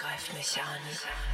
greift mich an.